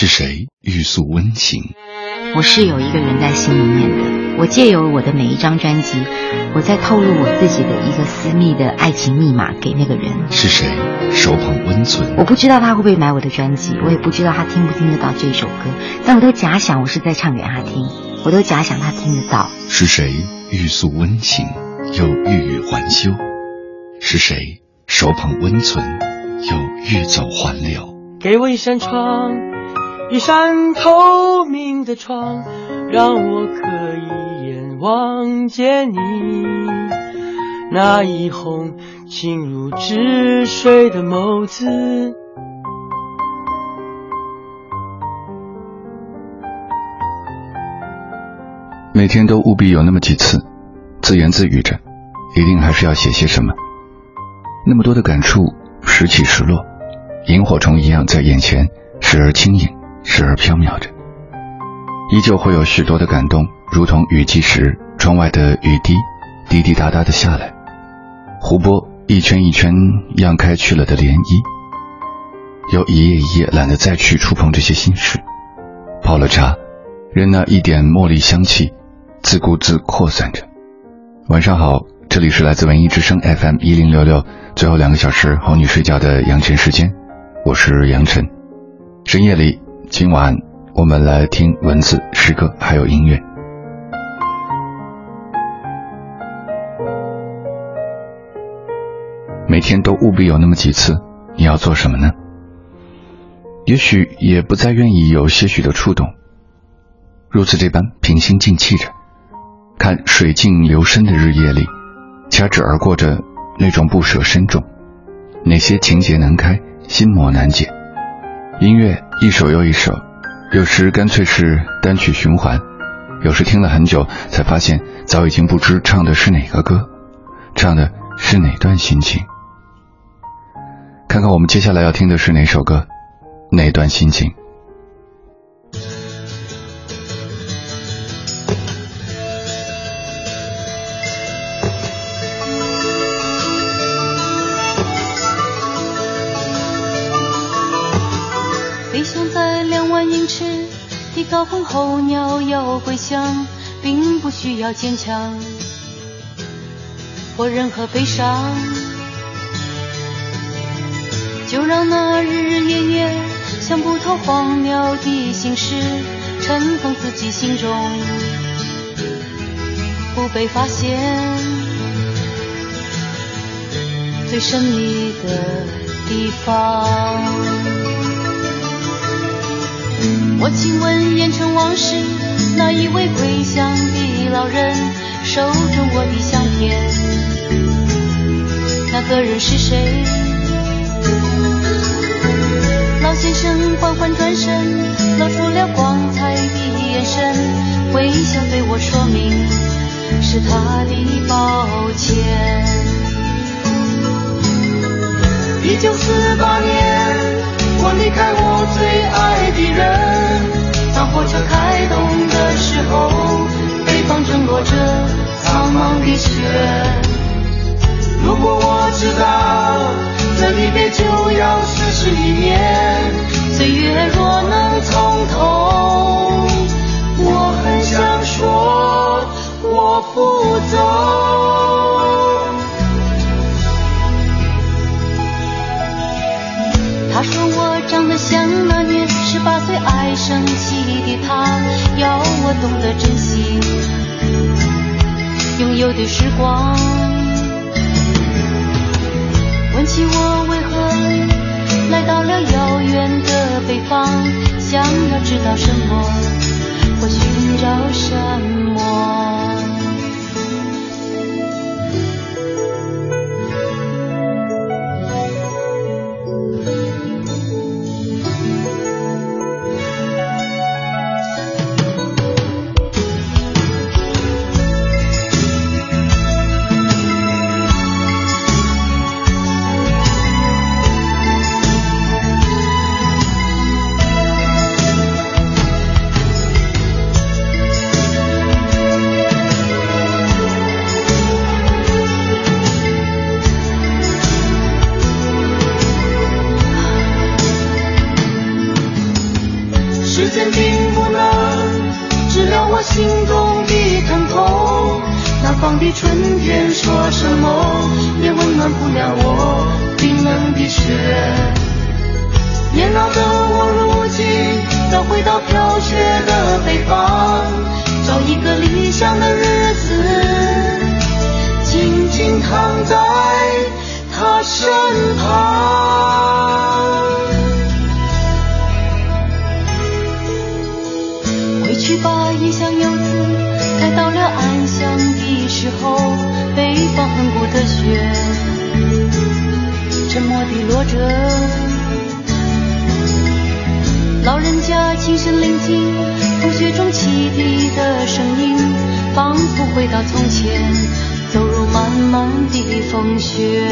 是谁欲诉温情？我是有一个人在心里面的。我借由我的每一张专辑，我在透露我自己的一个私密的爱情密码给那个人。是谁手捧温存？我不知道他会不会买我的专辑，我也不知道他听不听得到这首歌，但我都假想我是在唱给他听，我都假想他听得到。是谁欲诉温情，又欲语还休？是谁手捧温存，又欲走还留？给我一扇窗，一扇透明的窗，让我可以一眼望见你那一泓清如止水的眸子。每天都务必有那么几次，自言自语着，一定还是要写些什么。那么多的感触，时起时落。萤火虫一样在眼前，时而轻盈，时而飘渺着。依旧会有许多的感动，如同雨季时窗外的雨滴，滴滴答答的下来，湖泊一圈一圈漾开去了的涟漪。又一夜一夜懒得再去触碰这些心事，泡了茶，任那一点茉莉香气自顾自扩散着。晚上好，这里是来自文艺之声 FM 一零六六，最后两个小时哄你睡觉的杨晨时间。我是杨晨，深夜里，今晚我们来听文字、诗歌，还有音乐。每天都务必有那么几次，你要做什么呢？也许也不再愿意有些许的触动，如此这般平心静气着，看水静流深的日夜里，掐指而过着那种不舍深重，哪些情节难开。心魔难解，音乐一首又一首，有时干脆是单曲循环，有时听了很久才发现早已经不知唱的是哪个歌，唱的是哪段心情。看看我们接下来要听的是哪首歌，哪段心情。高空候鸟要归乡，并不需要坚强或任何悲伤，就让那日日夜夜想不透荒谬的心事尘封自己心中，不被发现最神秘的地方。我亲吻烟尘往事，那一位归乡的老人，手中我的相片，那个人是谁？老先生缓缓转身，露出了光彩的眼神，微笑对我说明是他的抱歉。一九四八年。我离开我最爱的人，有的时光。问起我为何来到了遥远的北方，想要知道什么或寻找什么。不回到从前，走入漫漫的风雪，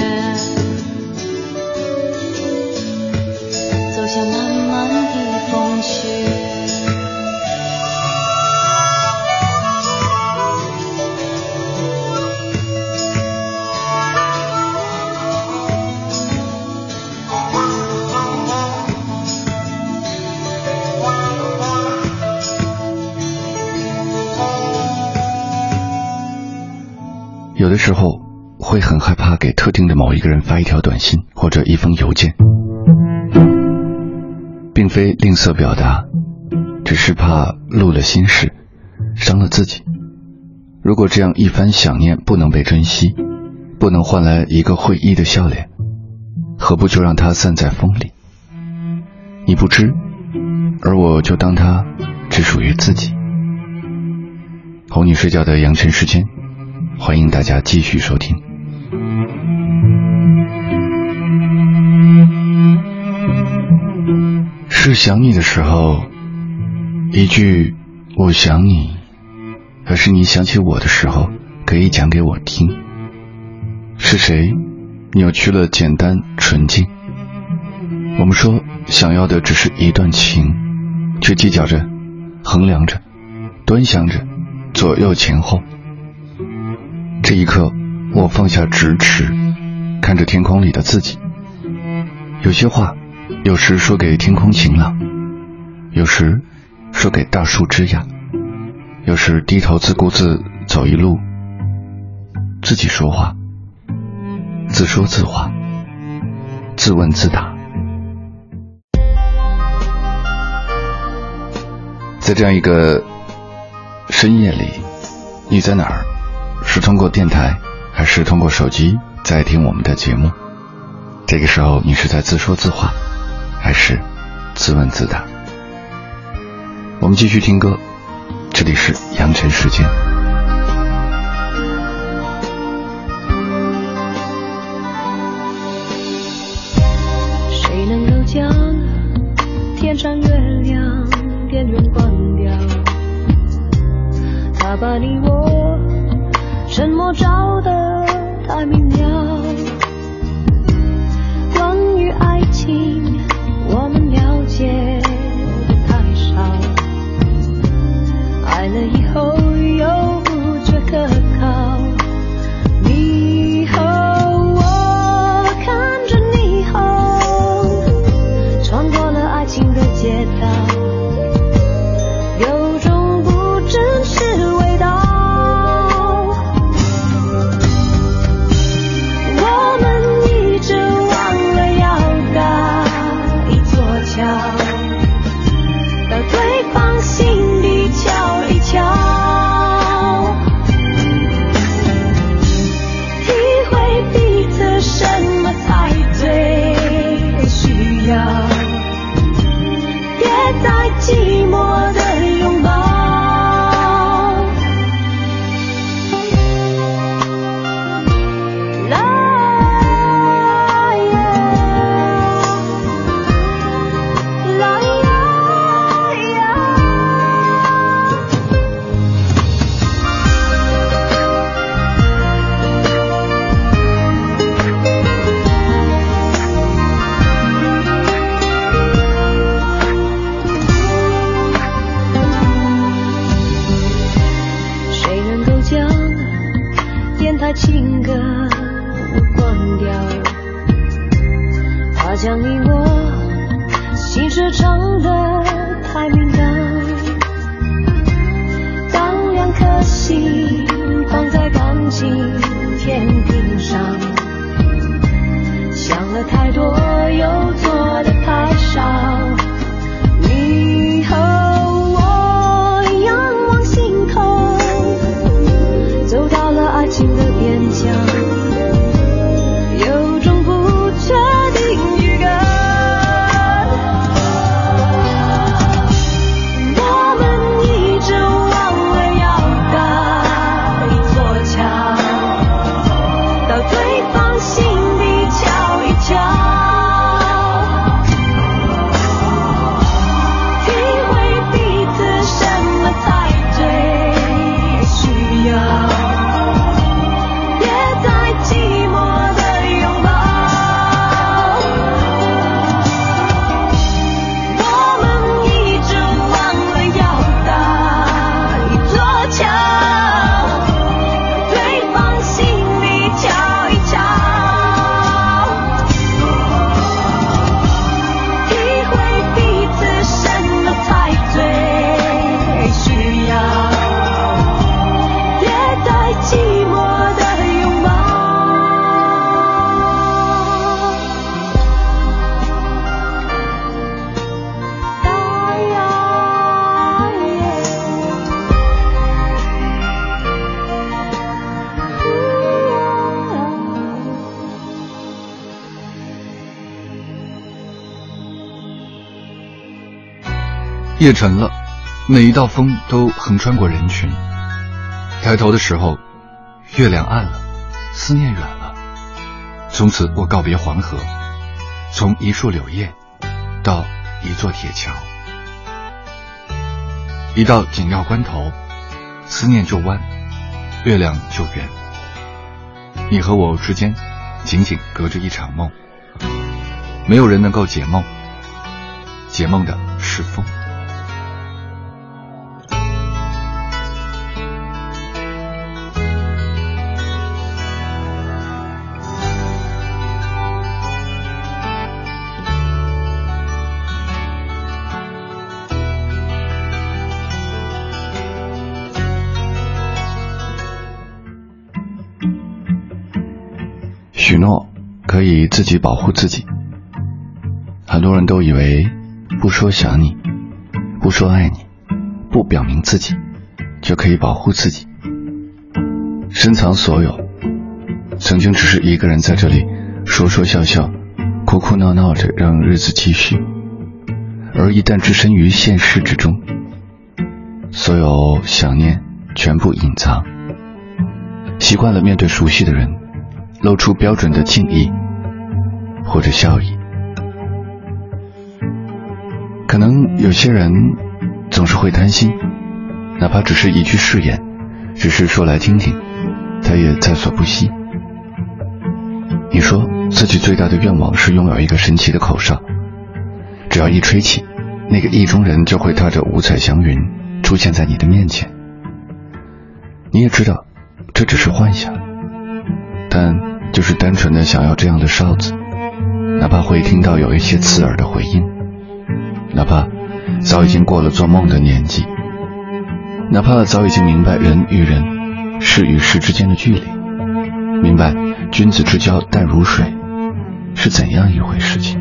时候会很害怕给特定的某一个人发一条短信或者一封邮件，并非吝啬表达，只是怕露了心事，伤了自己。如果这样一番想念不能被珍惜，不能换来一个会意的笑脸，何不就让它散在风里？你不知，而我就当它只属于自己。哄你睡觉的扬尘时间。欢迎大家继续收听。是想你的时候，一句“我想你”，还是你想起我的时候，可以讲给我听？是谁扭曲了简单纯净？我们说想要的只是一段情，却计较着、衡量着、端详着左右前后。这一刻，我放下咫尺，看着天空里的自己。有些话，有时说给天空晴朗，有时说给大树枝桠，有时低头自顾自走一路，自己说话，自说自话，自问自答。在这样一个深夜里，你在哪儿？是通过电台，还是通过手机在听我们的节目？这个时候你是在自说自话，还是自问自答？我们继续听歌，这里是阳尘时间。谁能够将天上月亮电源关掉？他把你我。沉默照得太明了，夜沉了，每一道风都横穿过人群。抬头的时候，月亮暗了，思念远了。从此我告别黄河，从一树柳叶到一座铁桥。一到紧要关头，思念就弯，月亮就圆。你和我之间，仅仅隔着一场梦。没有人能够解梦，解梦的是风。可以自己保护自己。很多人都以为不说想你，不说爱你，不表明自己，就可以保护自己，深藏所有。曾经只是一个人在这里说说笑笑，哭哭闹闹着让日子继续。而一旦置身于现实之中，所有想念全部隐藏。习惯了面对熟悉的人。露出标准的敬意或者笑意，可能有些人总是会担心，哪怕只是一句誓言，只是说来听听，他也在所不惜。你说自己最大的愿望是拥有一个神奇的口哨，只要一吹起，那个意中人就会踏着五彩祥云出现在你的面前。你也知道，这只是幻想。但就是单纯的想要这样的哨子，哪怕会听到有一些刺耳的回音，哪怕早已经过了做梦的年纪，哪怕早已经明白人与人、事与事之间的距离，明白君子之交淡如水是怎样一回事情。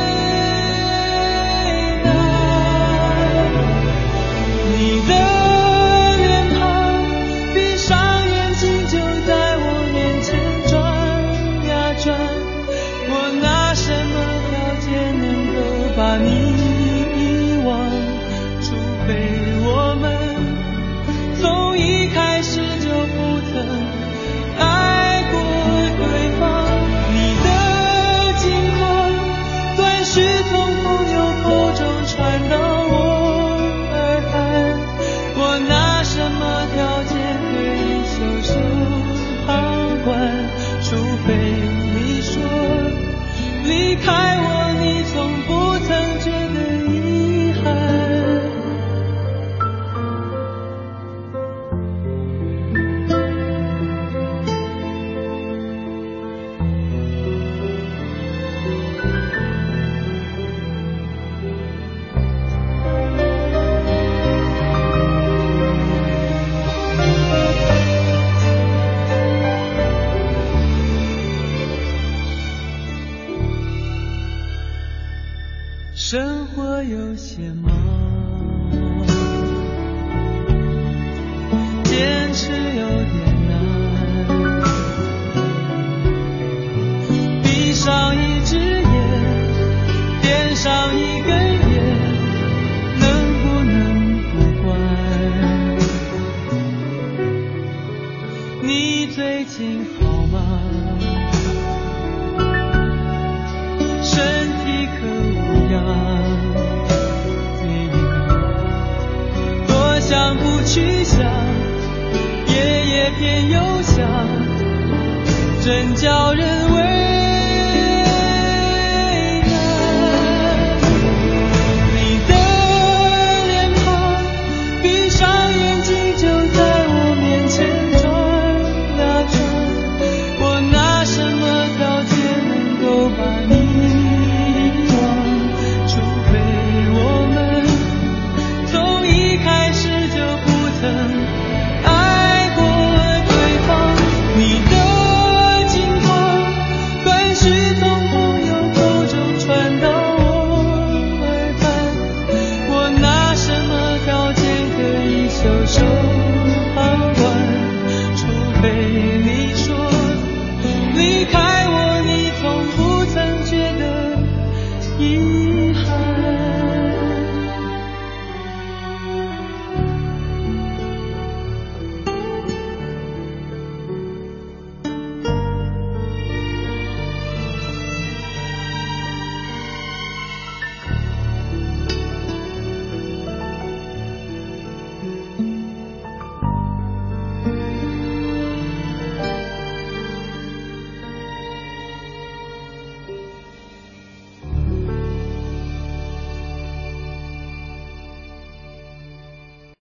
you.